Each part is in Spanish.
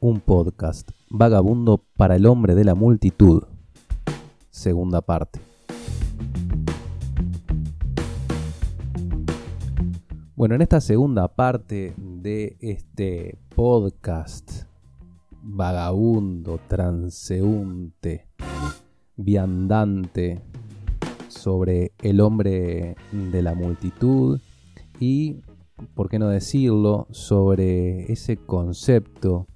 un podcast vagabundo para el hombre de la multitud. Segunda parte. Bueno, en esta segunda parte de este podcast vagabundo, transeúnte, viandante sobre el hombre de la multitud y, por qué no decirlo, sobre ese concepto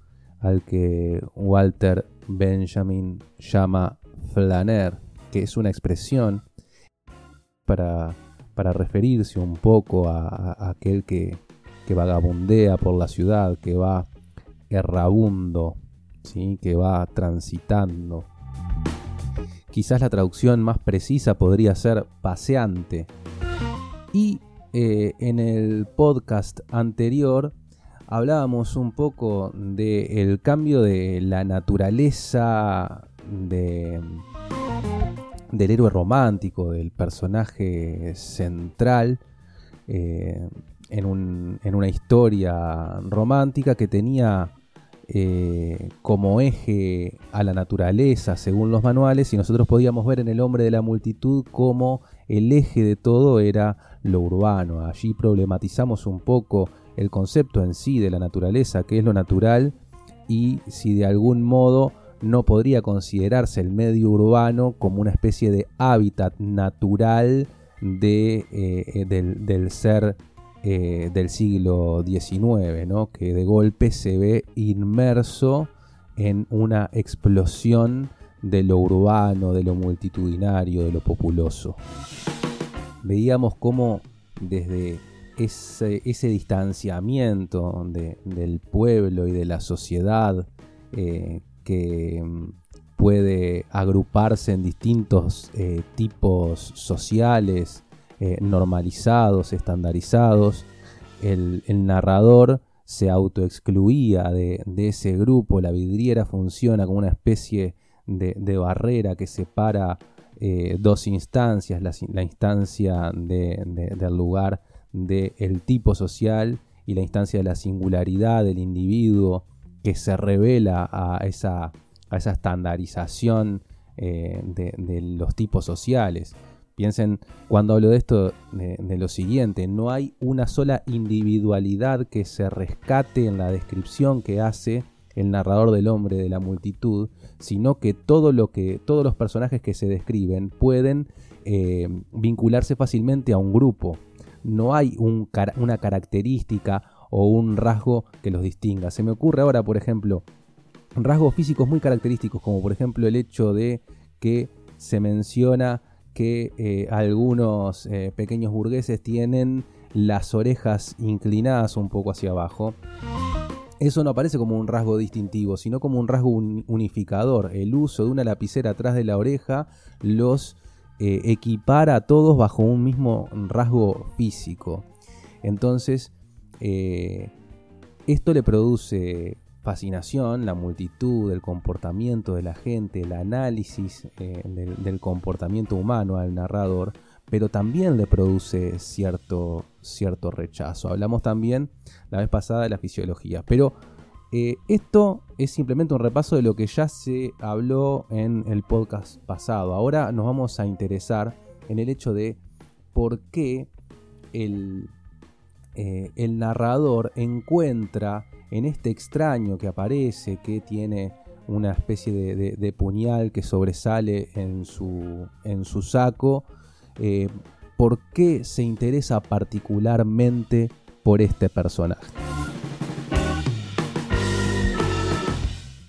al que Walter Benjamin llama flaner, que es una expresión para, referirse un poco a, aquel que, que, vagabundea por la ciudad, que va errabundo, ¿sí? que va transitando. Quizás la traducción más precisa podría ser paseante. Y eh, en el podcast anterior hablábamos un poco del cambio de la naturaleza de, del héroe romántico, del personaje central eh, en, una historia romántica que tenía eh, como eje a la naturaleza según los manuales y nosotros podíamos ver en el hombre de la multitud como el eje de todo era lo urbano. Allí problematizamos un poco el concepto en sí de la naturaleza, que es lo natural, y si de algún modo no podría considerarse el medio urbano como una especie de hábitat natural de, eh, del, ser eh, del siglo XIX, ¿no? que de golpe se ve inmerso en una explosión de lo urbano, de lo multitudinario, de lo populoso. Veíamos cómo desde ese, distanciamiento del pueblo y de la sociedad eh, que mm, puede agruparse en distintos eh, tipos sociales, eh, normalizados, estandarizados, el, narrador se autoexcluía de, de ese grupo, la vidriera funciona como una especie de, barrera que separa dos instancias, la, instancia del lugar del tipo social y la instancia de la singularidad del individuo que se revela a esa, a esa estandarización eh, de, los tipos sociales. Piensen cuando hablo de esto de, de, lo siguiente, no hay una sola individualidad que se rescate en la descripción que hace el narrador del hombre de la multitud, sino que todo lo que todos los personajes que se describen pueden eh, vincularse fácilmente a un grupo no hay una característica o un rasgo que los distinga. Se me ocurre ahora, por ejemplo, rasgos físicos muy característicos, como por ejemplo el hecho de que se menciona que eh, algunos eh, pequeños burgueses tienen las orejas inclinadas un poco hacia abajo. Eso no aparece como un rasgo distintivo, sino como un rasgo unificador. El uso de una lapicera atrás de la oreja los eh, equipar a todos bajo un mismo rasgo físico. Entonces, eh, esto le produce fascinación, la multitud, el comportamiento de la gente, el análisis eh, del, comportamiento humano al narrador, pero también le produce cierto, cierto rechazo. Hablamos también la vez pasada de la fisiología, pero esto es simplemente un repaso de lo que ya se habló en el podcast pasado. Ahora nos vamos a interesar en el hecho de por qué el, eh, narrador encuentra en este extraño que aparece, que tiene una especie de, puñal que sobresale en su, en su saco, eh, por qué se interesa particularmente por este personaje.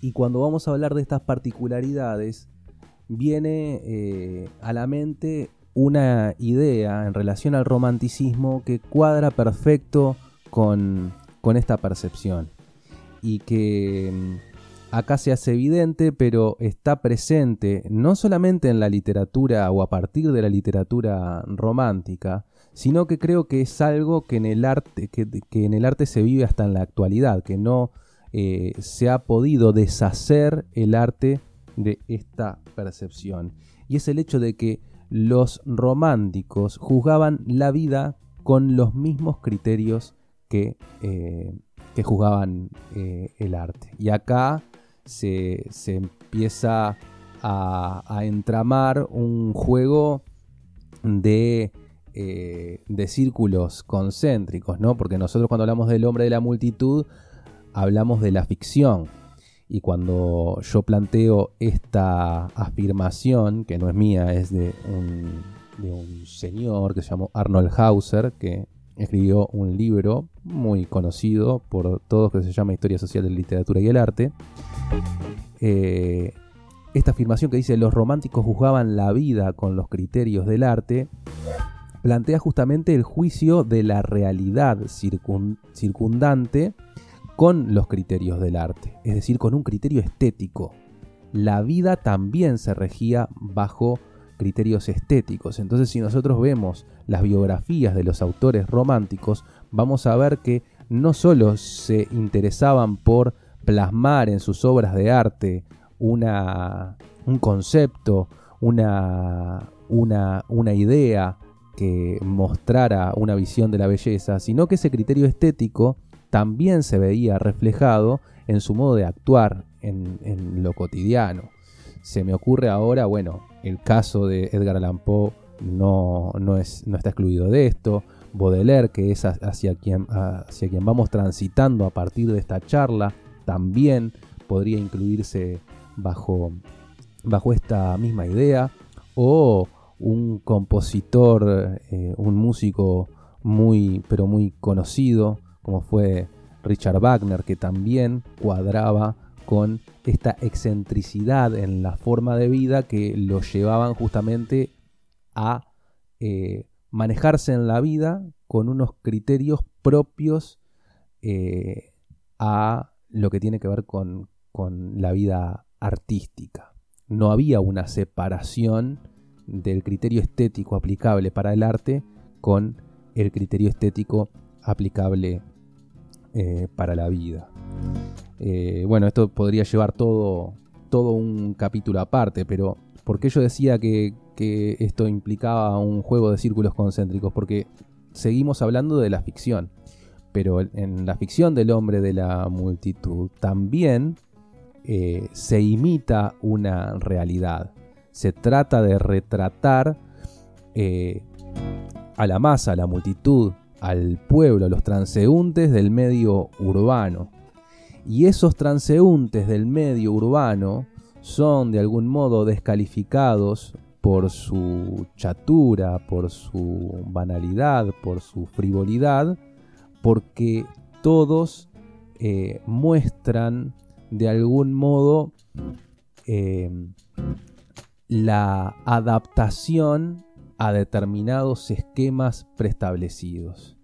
Y cuando vamos a hablar de estas particularidades, viene eh, a la mente una idea en relación al romanticismo que cuadra perfecto con, esta percepción. Y que mm, acá se hace evidente, pero está presente no solamente en la literatura o a partir de la literatura romántica, sino que creo que es algo que en el arte, que en el arte se vive hasta en la actualidad, que no eh, se ha podido deshacer el arte de esta percepción. Y es el hecho de que los románticos juzgaban la vida con los mismos criterios que, eh, que juzgaban eh, el arte. Y acá se, empieza a, entramar un juego de, de círculos concéntricos, ¿no? Porque nosotros cuando hablamos del hombre de la multitud, hablamos de la ficción. Y cuando yo planteo esta afirmación, que no es mía, es de un, señor que se llamó Arnold Hauser, que escribió un libro muy conocido por todos que se llama Historia Social de la Literatura y el Arte. Eh, esta afirmación que dice los románticos juzgaban la vida con los criterios del arte, plantea justamente el juicio de la realidad circundante con los criterios del arte, es decir, con un criterio estético. La vida también se regía bajo criterios estéticos. Entonces, si nosotros vemos las biografías de los autores románticos, vamos a ver que no solo se interesaban por plasmar en sus obras de arte una, un concepto, una, una, una idea que mostrara una visión de la belleza, sino que ese criterio estético también se veía reflejado en su modo de actuar en, lo cotidiano. Se me ocurre ahora, bueno, el caso de Edgar Allan Poe no, no, es, no está excluido de esto. Baudelaire, que es hacia quien, hacia quien vamos transitando a partir de esta charla, también podría incluirse bajo, bajo esta misma idea. O un compositor, eh, un músico muy, pero muy conocido, como fue Richard Wagner, que también cuadraba con esta excentricidad en la forma de vida que lo llevaban justamente a eh, manejarse en la vida con unos criterios propios eh, a lo que tiene que ver con, con la vida artística. No había una separación del criterio estético aplicable para el arte con el criterio estético aplicable eh, para la vida. Eh, bueno, esto podría llevar todo, todo un capítulo aparte, pero ¿por qué yo decía que, esto implicaba un juego de círculos concéntricos? Porque seguimos hablando de la ficción, pero en la ficción del hombre de la multitud también eh, se imita una realidad. Se trata de retratar a la masa, a la multitud, al pueblo, a los transeúntes del medio urbano. Y esos transeúntes del medio urbano son de algún modo descalificados por su chatura, por su banalidad, por su frivolidad, porque todos eh, muestran de algún modo eh, la adaptación a determinados esquemas preestablecidos,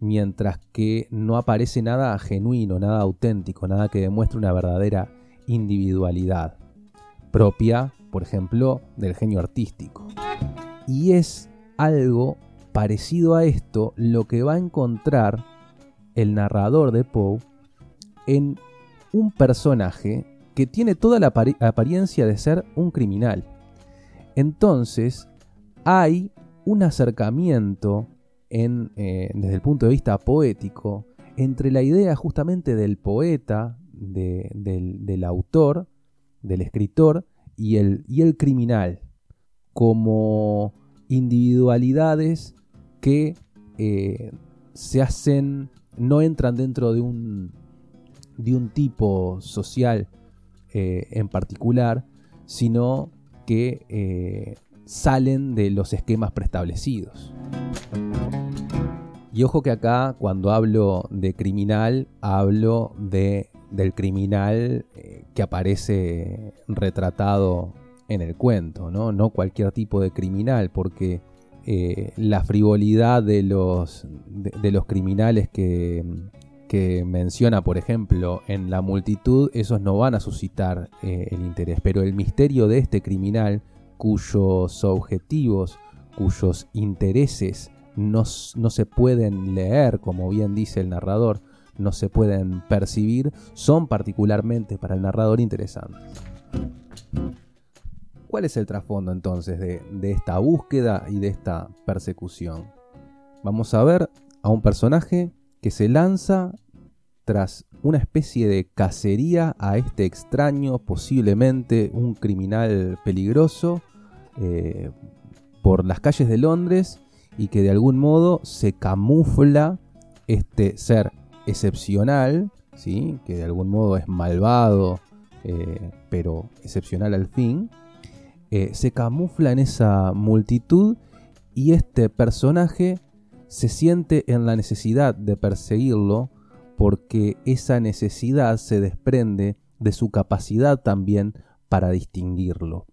mientras que no aparece nada genuino, nada auténtico, nada que demuestre una verdadera individualidad propia, por ejemplo, del genio artístico. Y es algo parecido a esto lo que va a encontrar el narrador de Poe en un personaje que tiene toda la apariencia de ser un criminal. Entonces, hay un acercamiento eh, desde el punto de vista poético entre la idea justamente del poeta, del, autor, del escritor y el, y el criminal, como individualidades que eh, se hacen, no entran dentro de un, de un tipo social eh, en particular, sino que salen de los esquemas preestablecidos. Y ojo que acá cuando hablo de criminal, hablo de, del criminal eh, que aparece retratado en el cuento, no, cualquier tipo de criminal, porque eh, la frivolidad de los, de, los criminales que, que, menciona, por ejemplo, en la multitud, esos no van a suscitar eh, el interés, pero el misterio de este criminal cuyos objetivos, cuyos intereses no, se pueden leer, como bien dice el narrador, no se pueden percibir, son particularmente para el narrador interesantes. ¿Cuál es el trasfondo entonces de, esta búsqueda y de esta persecución? Vamos a ver a un personaje que se lanza tras una especie de cacería a este extraño, posiblemente un criminal peligroso, eh, por las calles de Londres y que de algún modo se camufla este ser excepcional, ¿sí? que de algún modo es malvado, eh, pero excepcional al fin, eh, se camufla en esa multitud y este personaje se siente en la necesidad de perseguirlo porque esa necesidad se desprende de su capacidad también para distinguirlo.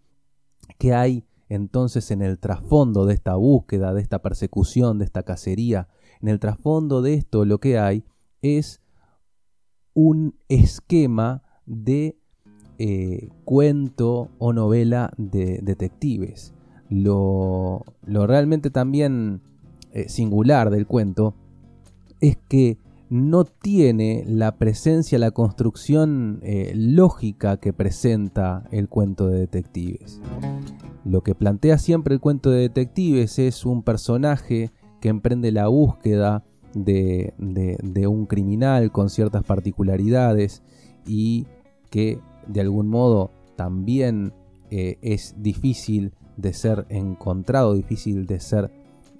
¿Qué hay entonces en el trasfondo de esta búsqueda, de esta persecución, de esta cacería? En el trasfondo de esto lo que hay es un esquema de eh, cuento o novela de detectives. Lo, realmente también eh, singular del cuento es que no tiene la presencia, la construcción eh, lógica que presenta el cuento de detectives. Lo que plantea siempre el cuento de detectives es un personaje que emprende la búsqueda de, un criminal con ciertas particularidades y que de algún modo también eh, es difícil de ser encontrado, difícil de ser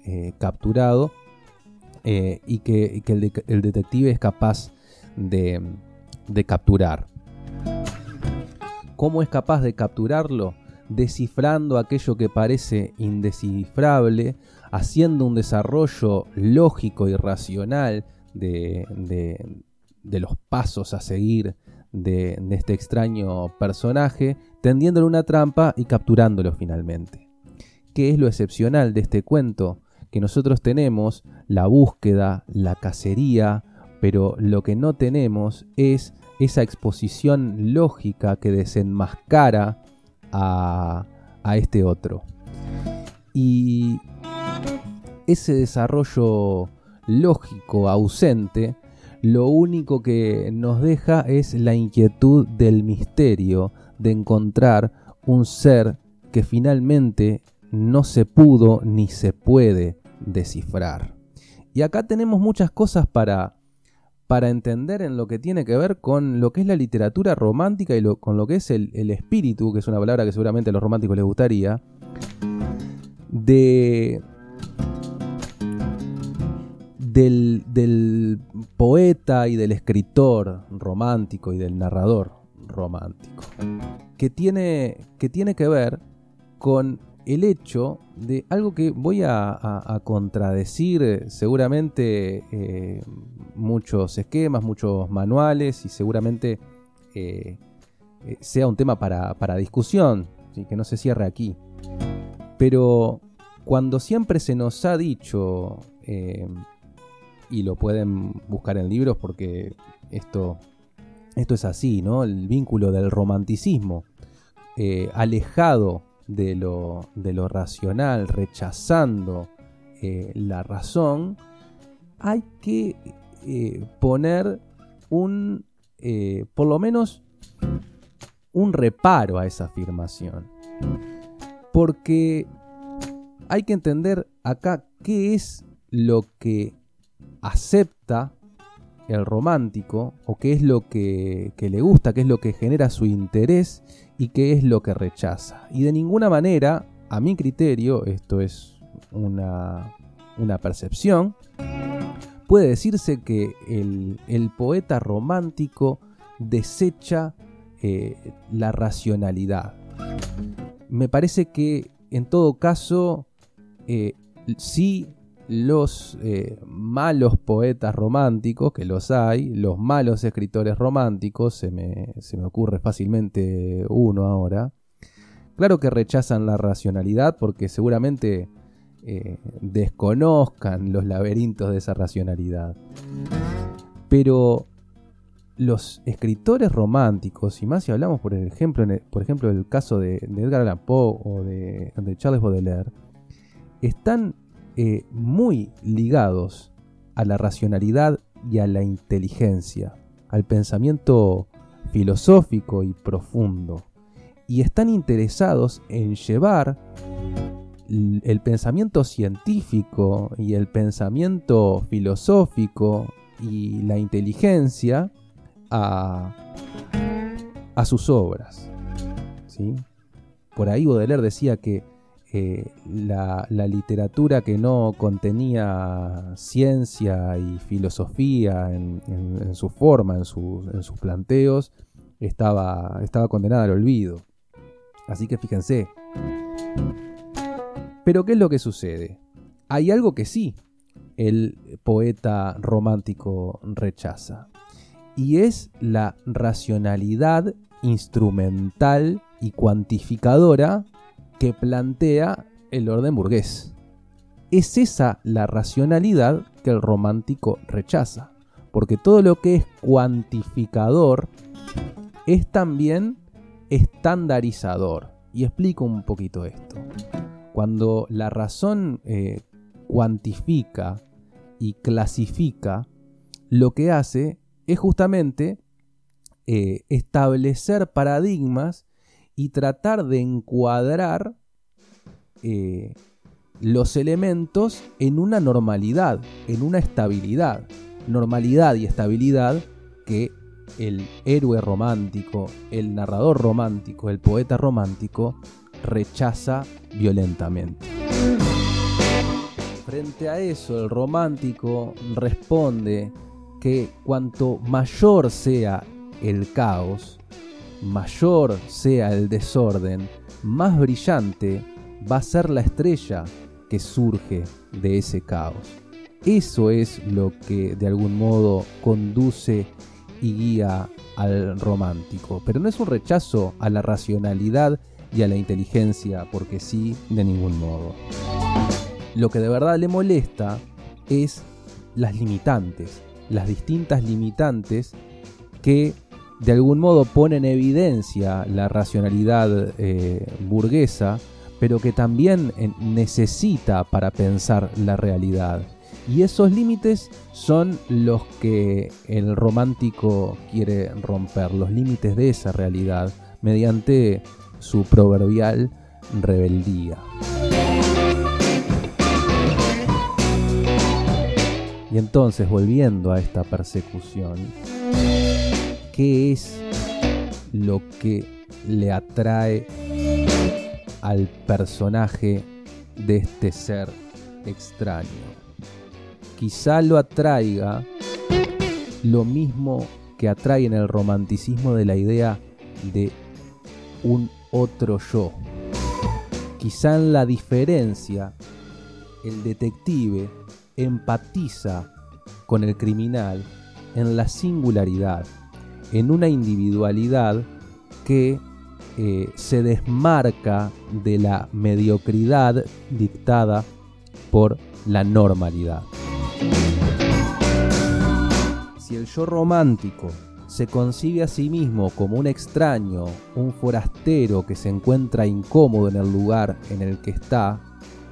eh, capturado eh, y que, el, detective es capaz de, de capturar. ¿Cómo es capaz de capturarlo? Descifrando aquello que parece indescifrable, haciendo un desarrollo lógico y racional de, los pasos a seguir de, de, este extraño personaje, tendiéndole una trampa y capturándolo finalmente. ¿Qué es lo excepcional de este cuento? que nosotros tenemos la búsqueda, la cacería, pero lo que no tenemos es esa exposición lógica que desenmascara a, este otro. Y ese desarrollo lógico ausente, lo único que nos deja es la inquietud del misterio de encontrar un ser que finalmente no se pudo ni se puede descifrar. Y acá tenemos muchas cosas para, para entender en lo que tiene que ver con lo que es la literatura romántica y con lo que es el, espíritu, que es una palabra que seguramente a los románticos les gustaría, de, del, del, poeta y del escritor romántico y del narrador romántico, que tiene, que tiene que ver con el hecho de algo que voy a, contradecir eh, seguramente eh, muchos esquemas, muchos manuales y seguramente eh, sea un tema para, discusión, que no se cierre aquí. Pero cuando siempre se nos ha dicho, y lo pueden buscar en libros porque esto, esto es así, ¿no? El vínculo del romanticismo, alejado de lo, de lo racional, rechazando eh, la razón, hay que eh, poner un, eh, por lo menos, un reparo a esa afirmación. Porque hay que entender acá qué es lo que acepta el romántico o qué es lo que, le gusta, qué es lo que genera su interés y qué es lo que rechaza. Y de ninguna manera, a mi criterio, esto es una, una percepción, puede decirse que el, poeta romántico desecha eh, la racionalidad. Me parece que en todo caso eh, sí los eh, malos poetas románticos, que los hay, los malos escritores románticos, se me, se me ocurre fácilmente uno ahora, claro que rechazan la racionalidad porque seguramente eh, desconozcan los laberintos de esa racionalidad. Pero los escritores románticos, y más si hablamos por ejemplo, por ejemplo del caso de, Edgar Allan Poe o de, de Charles Baudelaire, están eh, muy ligados a la racionalidad y a la inteligencia, al pensamiento filosófico y profundo, y están interesados en llevar el pensamiento científico y el pensamiento filosófico y la inteligencia a, a sus obras. ¿sí? Por ahí Baudelaire decía que eh, la, literatura que no contenía ciencia y filosofía en, su forma, en, en, sus planteos, estaba, estaba condenada al olvido. Así que fíjense. Pero ¿qué es lo que sucede? Hay algo que sí el poeta romántico rechaza. Y es la racionalidad instrumental y cuantificadora que plantea el orden burgués. Es esa la racionalidad que el romántico rechaza, porque todo lo que es cuantificador es también estandarizador. Y explico un poquito esto. Cuando la razón eh, cuantifica y clasifica, lo que hace es justamente eh, establecer paradigmas y tratar de encuadrar eh, los elementos en una normalidad, en una estabilidad. Normalidad y estabilidad que el héroe romántico, el narrador romántico, el poeta romántico rechaza violentamente. Frente a eso, el romántico responde que cuanto mayor sea el caos, mayor sea el desorden, más brillante va a ser la estrella que surge de ese caos. Eso es lo que de algún modo conduce y guía al romántico, pero no es un rechazo a la racionalidad y a la inteligencia, porque sí, de ningún modo. Lo que de verdad le molesta es las limitantes, las distintas limitantes que de algún modo pone en evidencia la racionalidad eh, burguesa, pero que también eh, necesita para pensar la realidad. Y esos límites son los que el romántico quiere romper, los límites de esa realidad, mediante su proverbial rebeldía. Y entonces, volviendo a esta persecución, qué es lo que le atrae al personaje de este ser extraño. Quizá lo atraiga lo mismo que atrae en el romanticismo de la idea de un otro yo. Quizá en la diferencia, el detective empatiza con el criminal en la singularidad en una individualidad que eh, se desmarca de la mediocridad dictada por la normalidad. Si el yo romántico se concibe a sí mismo como un extraño, un forastero que se encuentra incómodo en el lugar en el que está,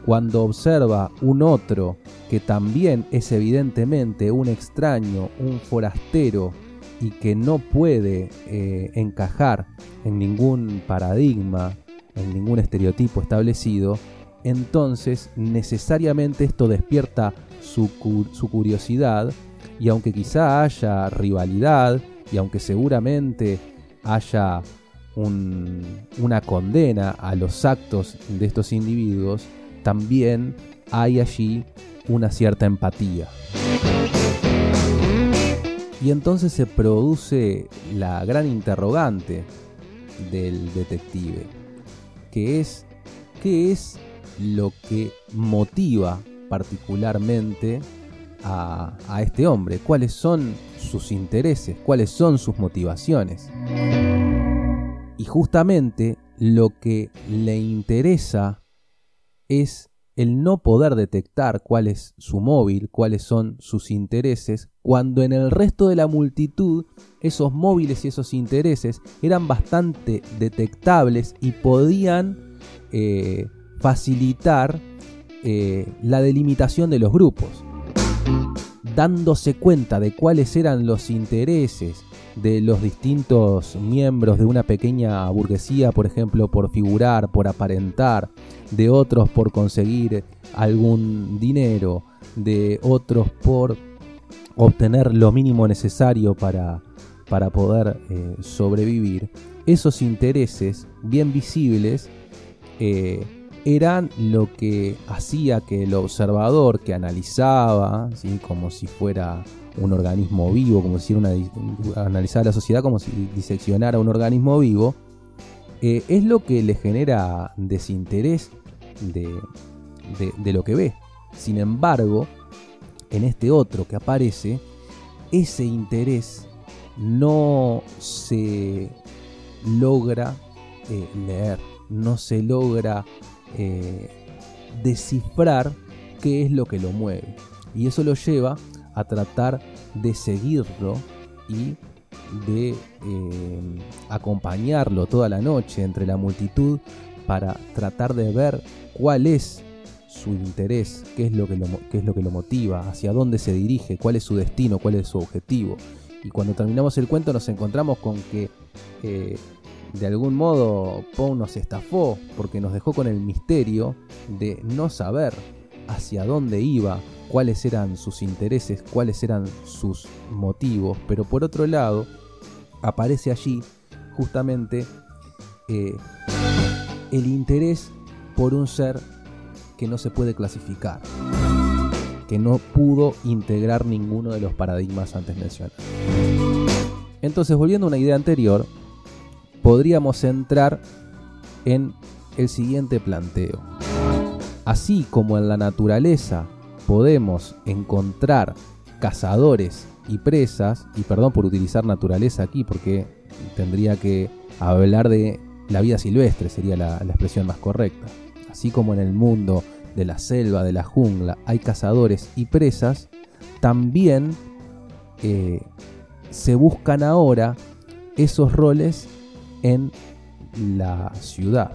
cuando observa un otro que también es evidentemente un extraño, un forastero y que no puede eh, encajar en ningún paradigma, en ningún estereotipo establecido, entonces necesariamente esto despierta su, curiosidad y aunque quizá haya rivalidad y aunque seguramente haya una condena a los actos de estos individuos, también hay allí una cierta empatía. Y entonces se produce la gran interrogante del detective, que es qué es lo que motiva particularmente a, a, este hombre, cuáles son sus intereses, cuáles son sus motivaciones. Y justamente lo que le interesa es el no poder detectar cuál es su móvil, cuáles son sus intereses, cuando en el resto de la multitud esos móviles y esos intereses eran bastante detectables y podían eh, facilitar eh, la delimitación de los grupos. Dándose cuenta de cuáles eran los intereses de los distintos miembros de una pequeña burguesía, por ejemplo, por figurar, por aparentar, de otros por conseguir algún dinero, de otros por obtener lo mínimo necesario para, para poder eh, sobrevivir, esos intereses bien visibles eh, eran lo que hacía que el observador que analizaba, ¿sí? como si fuera un organismo vivo, como si una, analizara la sociedad como si diseccionara un organismo vivo, eh, es lo que le genera desinterés de, de lo que ve. Sin embargo, en este otro que aparece, ese interés no se logra eh, leer, no se logra eh, descifrar qué es lo que lo mueve. Y eso lo lleva a tratar de seguirlo y de eh, acompañarlo toda la noche entre la multitud para tratar de ver cuál es su interés, qué es lo que lo, es lo, que lo motiva, hacia dónde se dirige, cuál es su destino, cuál es su objetivo. Y cuando terminamos el cuento nos encontramos con que eh, de algún modo Poe nos estafó porque nos dejó con el misterio de no saber hacia dónde iba, cuáles eran sus intereses, cuáles eran sus motivos. Pero por otro lado, aparece allí justamente eh, el interés por un ser que no se puede clasificar, que no pudo integrar ninguno de los paradigmas antes mencionados. Entonces, volviendo a una idea anterior, podríamos entrar en el siguiente planteo. Así como en la naturaleza podemos encontrar cazadores y presas, y perdón por utilizar naturaleza aquí porque tendría que hablar de la vida silvestre, sería la, expresión más correcta. Así como en el mundo de la selva, de la jungla, hay cazadores y presas, también eh, se buscan ahora esos roles en la ciudad.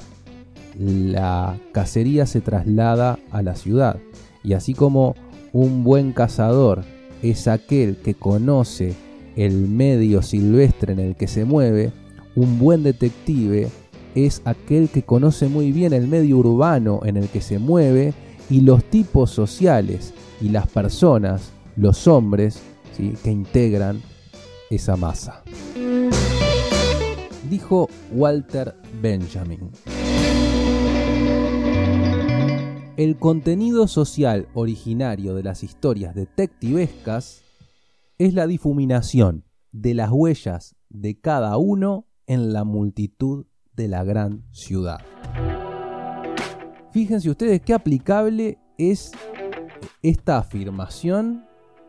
La cacería se traslada a la ciudad. Y así como un buen cazador es aquel que conoce el medio silvestre en el que se mueve, un buen detective es aquel que conoce muy bien el medio urbano en el que se mueve y los tipos sociales y las personas, los hombres, ¿sí? que integran esa masa. Dijo Walter Benjamin. El contenido social originario de las historias detectivescas es la difuminación de las huellas de cada uno en la multitud de la gran ciudad. Fíjense ustedes qué aplicable es esta afirmación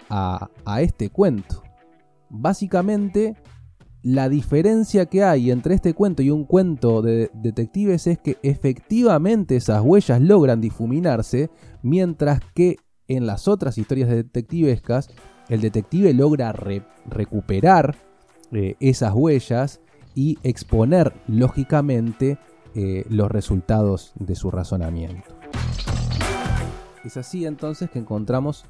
a, este cuento. Básicamente, la diferencia que hay entre este cuento y un cuento de detectives es que efectivamente esas huellas logran difuminarse, mientras que en las otras historias detectivescas el detective logra recuperar eh, esas huellas y exponer lógicamente eh, los resultados de su razonamiento. Es así entonces que encontramos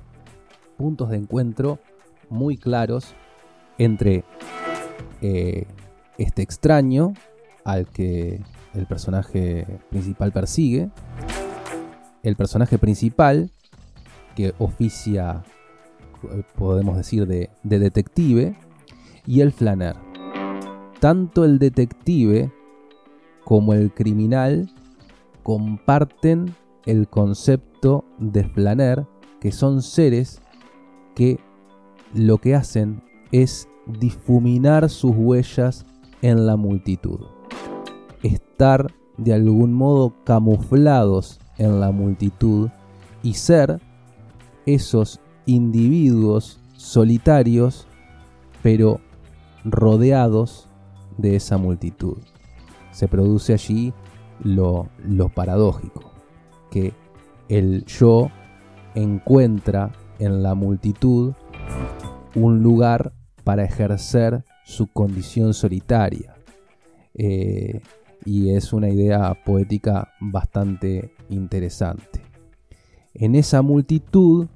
puntos de encuentro muy claros entre eh, este extraño al que el personaje principal persigue, el personaje principal que oficia, eh, podemos decir, de, de detective, y el flaner. Tanto el detective como el criminal comparten el concepto de flaner, que son seres que lo que hacen es difuminar sus huellas en la multitud. Estar de algún modo camuflados en la multitud y ser esos individuos solitarios pero rodeados de esa multitud. Se produce allí lo, paradójico, que el yo encuentra en la multitud un lugar para ejercer su condición solitaria. Eh, y es una idea poética bastante interesante. En esa multitud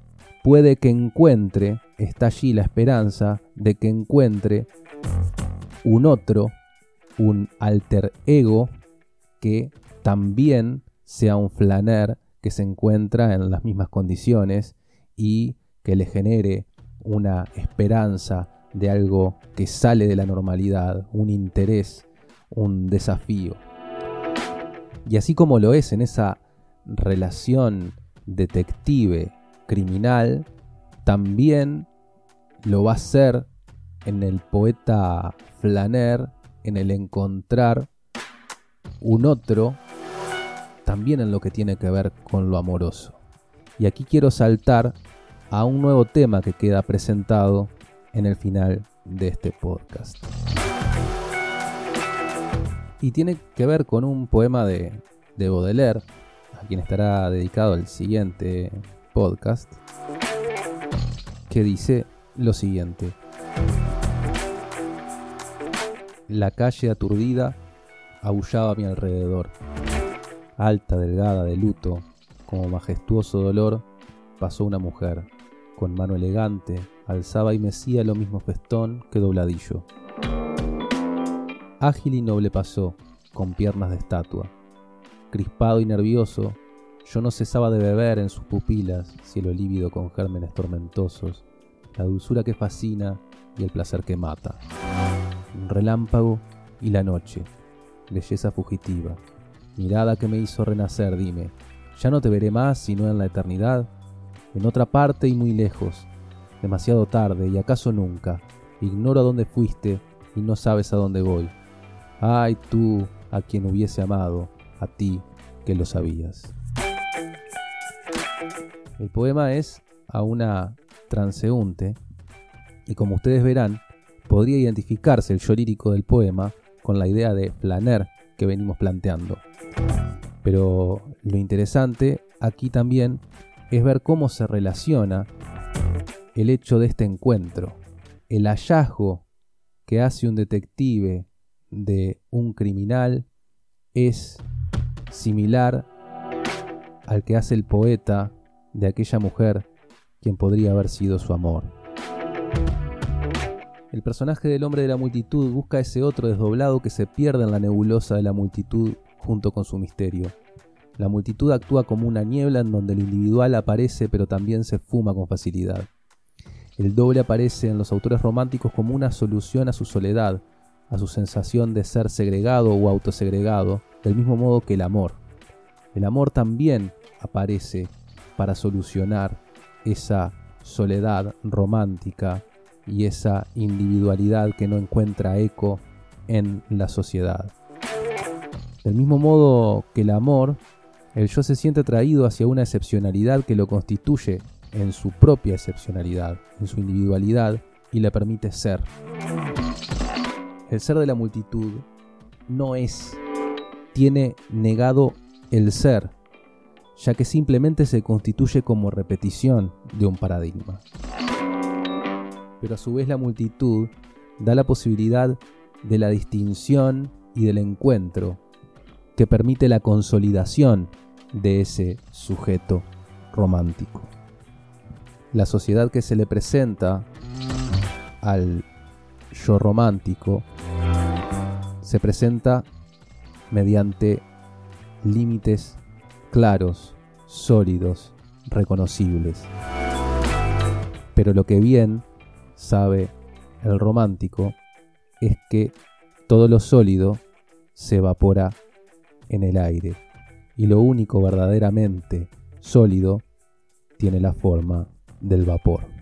puede que encuentre, está allí la esperanza de que encuentre un otro, un alter ego que también sea un flaner que se encuentra en las mismas condiciones y que le genere una esperanza de algo que sale de la normalidad, un interés, un desafío. Y así como lo es en esa relación detective-criminal, también lo va a ser en el poeta Flaner, en el encontrar un otro, también en lo que tiene que ver con lo amoroso. Y aquí quiero saltar a un nuevo tema que queda presentado en el final de este podcast. Y tiene que ver con un poema de, de Baudelaire, a quien estará dedicado el siguiente podcast, que dice lo siguiente. La calle aturdida aullaba a mi alrededor. Alta, delgada, de luto, como majestuoso dolor, pasó una mujer. Con mano elegante, alzaba y mecía lo mismo festón que dobladillo. Ágil y noble pasó, con piernas de estatua. Crispado y nervioso, yo no cesaba de beber en sus pupilas cielo lívido con gérmenes tormentosos, la dulzura que fascina y el placer que mata. Un relámpago y la noche, belleza fugitiva, mirada que me hizo renacer, dime, ¿ya no te veré más sino en la eternidad? En otra parte y muy lejos, demasiado tarde y acaso nunca, ignoro a dónde fuiste y no sabes a dónde voy. Ay tú, a quien hubiese amado, a ti que lo sabías. El poema es a una transeúnte y como ustedes verán, podría identificarse el yo lírico del poema con la idea de flaner que venimos planteando. Pero lo interesante aquí también es ver cómo se relaciona el hecho de este encuentro, el hallazgo que hace un detective de un criminal es similar al que hace el poeta de aquella mujer quien podría haber sido su amor. El personaje del hombre de la multitud busca ese otro desdoblado que se pierde en la nebulosa de la multitud junto con su misterio. La multitud actúa como una niebla en donde lo individual aparece pero también se fuma con facilidad. El doble aparece en los autores románticos como una solución a su soledad, a su sensación de ser segregado o autosegregado, del mismo modo que el amor. El amor también aparece para solucionar esa soledad romántica y esa individualidad que no encuentra eco en la sociedad. Del mismo modo que el amor, el yo se siente atraído hacia una excepcionalidad que lo constituye en su propia excepcionalidad, en su individualidad, y le permite ser. El ser de la multitud no es, tiene negado el ser, ya que simplemente se constituye como repetición de un paradigma. Pero a su vez la multitud da la posibilidad de la distinción y del encuentro, que permite la consolidación de ese sujeto romántico la sociedad que se le presenta al yo romántico se presenta mediante límites claros, sólidos, reconocibles. Pero lo que bien sabe el romántico es que todo lo sólido se evapora en el aire y lo único verdaderamente sólido tiene la forma del vapor.